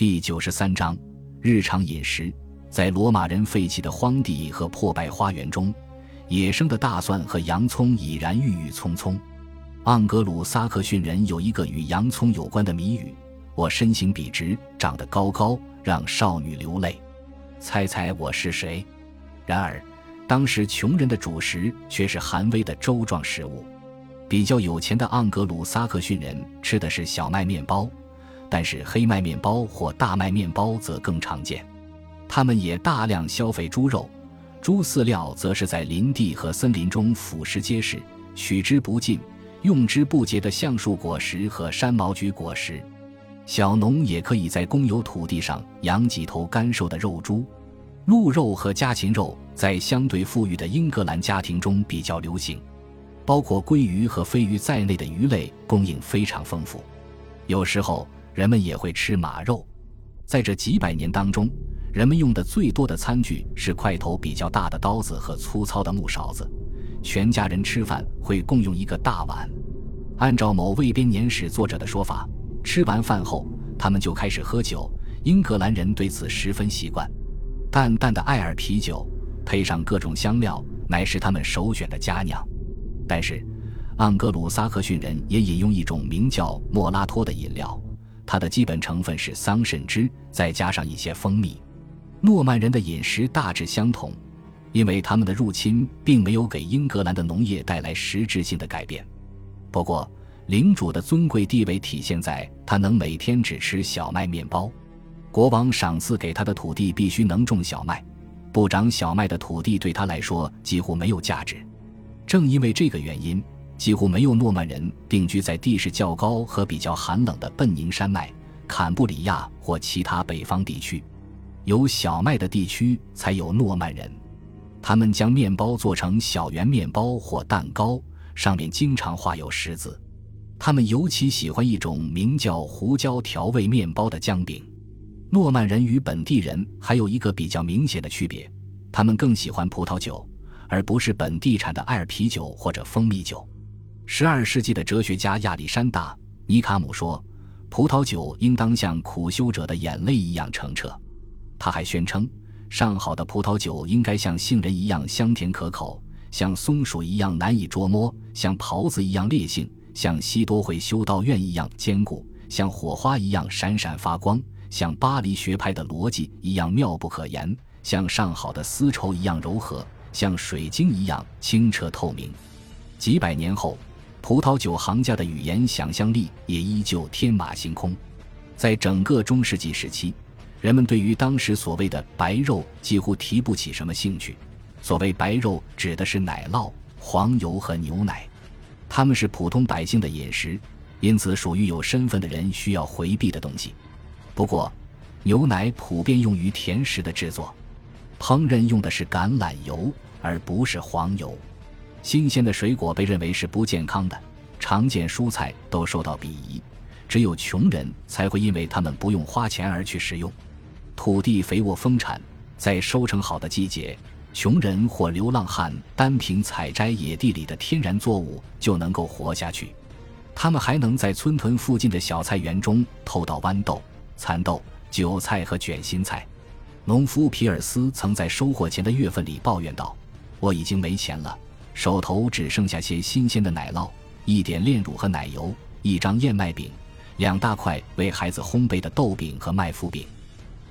第九十三章日常饮食。在罗马人废弃的荒地和破败花园中，野生的大蒜和洋葱已然郁郁葱葱。盎格鲁撒克逊人有一个与洋葱有关的谜语：“我身形笔直，长得高高，让少女流泪。”猜猜我是谁？然而，当时穷人的主食却是寒微的粥状食物。比较有钱的盎格鲁撒克逊人吃的是小麦面包。但是黑麦面包或大麦面包则更常见，他们也大量消费猪肉，猪饲料则是在林地和森林中俯拾皆是、取之不尽、用之不竭的橡树果实和山毛榉果实。小农也可以在公有土地上养几头干瘦的肉猪。鹿肉和家禽肉在相对富裕的英格兰家庭中比较流行，包括鲑鱼和飞鱼在内的鱼类供应非常丰富，有时候。人们也会吃马肉，在这几百年当中，人们用的最多的餐具是块头比较大的刀子和粗糙的木勺子。全家人吃饭会共用一个大碗。按照某卫编年史作者的说法，吃完饭后，他们就开始喝酒。英格兰人对此十分习惯，淡淡的艾尔啤酒配上各种香料，乃是他们首选的佳酿。但是，盎格鲁撒克逊人也饮用一种名叫莫拉托的饮料。它的基本成分是桑葚汁，再加上一些蜂蜜。诺曼人的饮食大致相同，因为他们的入侵并没有给英格兰的农业带来实质性的改变。不过，领主的尊贵地位体现在他能每天只吃小麦面包。国王赏赐给他的土地必须能种小麦，不长小麦的土地对他来说几乎没有价值。正因为这个原因。几乎没有诺曼人定居在地势较高和比较寒冷的笨宁山脉、坎布里亚或其他北方地区。有小麦的地区才有诺曼人。他们将面包做成小圆面包或蛋糕，上面经常画有十字。他们尤其喜欢一种名叫胡椒调味面包的姜饼。诺曼人与本地人还有一个比较明显的区别：他们更喜欢葡萄酒，而不是本地产的艾尔啤酒或者蜂蜜酒。十二世纪的哲学家亚历山大·尼卡姆说：“葡萄酒应当像苦修者的眼泪一样澄澈。”他还宣称，上好的葡萄酒应该像杏仁一样香甜可口，像松鼠一样难以捉摸，像袍子一样烈性，像西多会修道院一样坚固，像火花一样闪闪发光，像巴黎学派的逻辑一样妙不可言，像上好的丝绸一样柔和，像水晶一样清澈透明。几百年后。葡萄酒行家的语言想象力也依旧天马行空，在整个中世纪时期，人们对于当时所谓的白肉几乎提不起什么兴趣。所谓白肉，指的是奶酪、黄油和牛奶，它们是普通百姓的饮食，因此属于有身份的人需要回避的东西。不过，牛奶普遍用于甜食的制作，烹饪用的是橄榄油而不是黄油。新鲜的水果被认为是不健康的，常见蔬菜都受到鄙夷，只有穷人才会因为他们不用花钱而去食用。土地肥沃丰产，在收成好的季节，穷人或流浪汉单凭采摘野地里的天然作物就能够活下去。他们还能在村屯附近的小菜园中偷到豌豆、蚕豆、韭菜和卷心菜。农夫皮尔斯曾在收获前的月份里抱怨道：“我已经没钱了。”手头只剩下些新鲜的奶酪，一点炼乳和奶油，一张燕麦饼，两大块为孩子烘焙的豆饼和麦麸饼。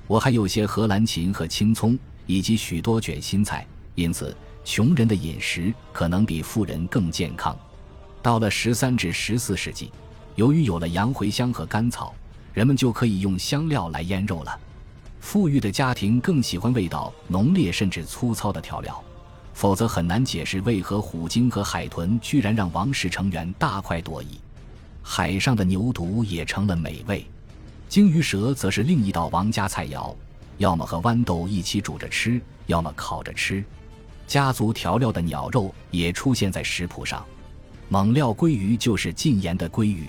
我还有些荷兰芹和青葱，以及许多卷心菜。因此，穷人的饮食可能比富人更健康。到了十三至十四世纪，由于有了洋茴香和甘草，人们就可以用香料来腌肉了。富裕的家庭更喜欢味道浓烈甚至粗糙的调料。否则很难解释为何虎鲸和海豚居然让王室成员大快朵颐。海上的牛犊也成了美味，鲸鱼蛇则是另一道王家菜肴，要么和豌豆一起煮着吃，要么烤着吃。家族调料的鸟肉也出现在食谱上，猛料鲑鱼就是禁盐的鲑鱼。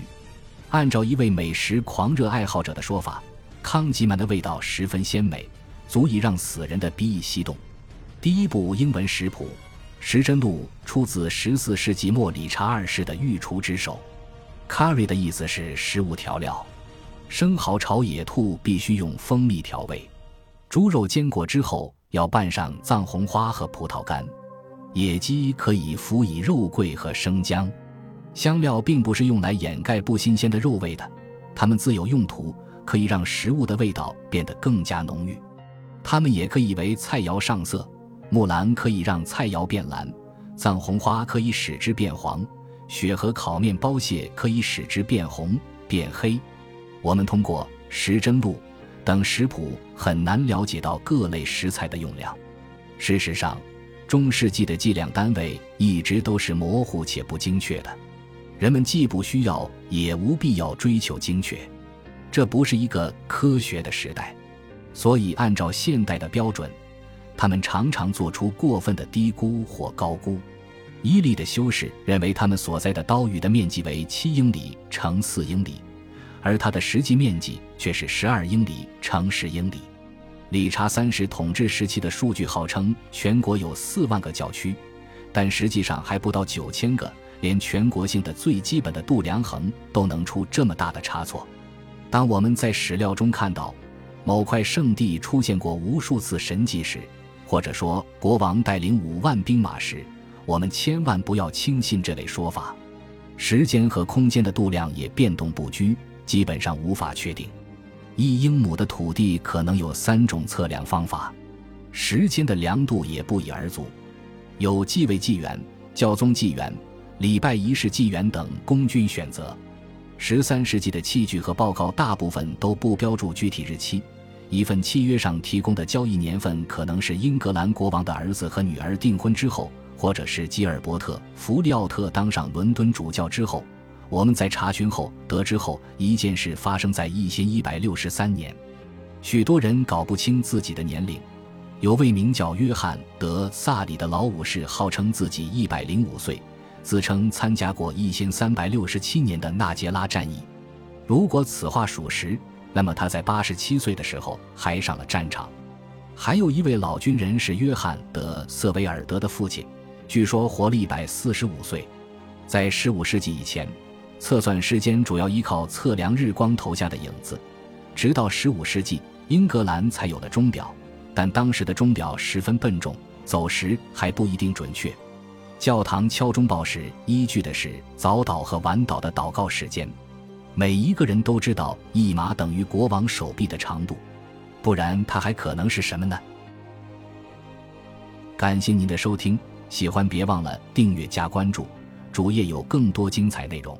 按照一位美食狂热爱好者的说法，康吉曼的味道十分鲜美，足以让死人的鼻翼翕动。第一部英文食谱《时珍录》出自十四世纪末理查二世的御厨之手。Curry 的意思是食物调料，生蚝炒野兔必须用蜂蜜调味。猪肉煎过之后要拌上藏红花和葡萄干。野鸡可以辅以肉桂和生姜。香料并不是用来掩盖不新鲜的肉味的，它们自有用途，可以让食物的味道变得更加浓郁。它们也可以为菜肴上色。木兰可以让菜肴变蓝，藏红花可以使之变黄，雪和烤面包屑可以使之变红变黑。我们通过时针录等食谱很难了解到各类食材的用量。事实上，中世纪的计量单位一直都是模糊且不精确的。人们既不需要，也无必要追求精确。这不是一个科学的时代，所以按照现代的标准。他们常常做出过分的低估或高估。伊利的修士认为他们所在的岛屿的面积为七英里乘四英里，而它的实际面积却是十二英里乘十英里。理查三世统治时期的数据号称全国有四万个教区，但实际上还不到九千个。连全国性的最基本的度量衡都能出这么大的差错。当我们在史料中看到某块圣地出现过无数次神迹时，或者说，国王带领五万兵马时，我们千万不要轻信这类说法。时间和空间的度量也变动不居，基本上无法确定。一英亩的土地可能有三种测量方法，时间的量度也不一而足。有继位纪元、教宗纪元、礼拜仪式纪元等供君选择。十三世纪的器具和报告大部分都不标注具体日期。一份契约上提供的交易年份可能是英格兰国王的儿子和女儿订婚之后，或者是吉尔伯特·弗利奥特当上伦敦主教之后。我们在查询后得知后，一件事发生在一千一百六十三年。许多人搞不清自己的年龄。有位名叫约翰·德·萨里的老武士号称自己一百零五岁，自称参加过一千三百六十七年的纳杰拉战役。如果此话属实，那么他在八十七岁的时候还上了战场。还有一位老军人是约翰·德·瑟维尔德的父亲，据说活了一百四十五岁。在十五世纪以前，测算时间主要依靠测量日光投下的影子。直到十五世纪，英格兰才有了钟表，但当时的钟表十分笨重，走时还不一定准确。教堂敲钟报时依据的是早祷和晚祷的祷告时间。每一个人都知道一码等于国王手臂的长度，不然它还可能是什么呢？感谢您的收听，喜欢别忘了订阅加关注，主页有更多精彩内容。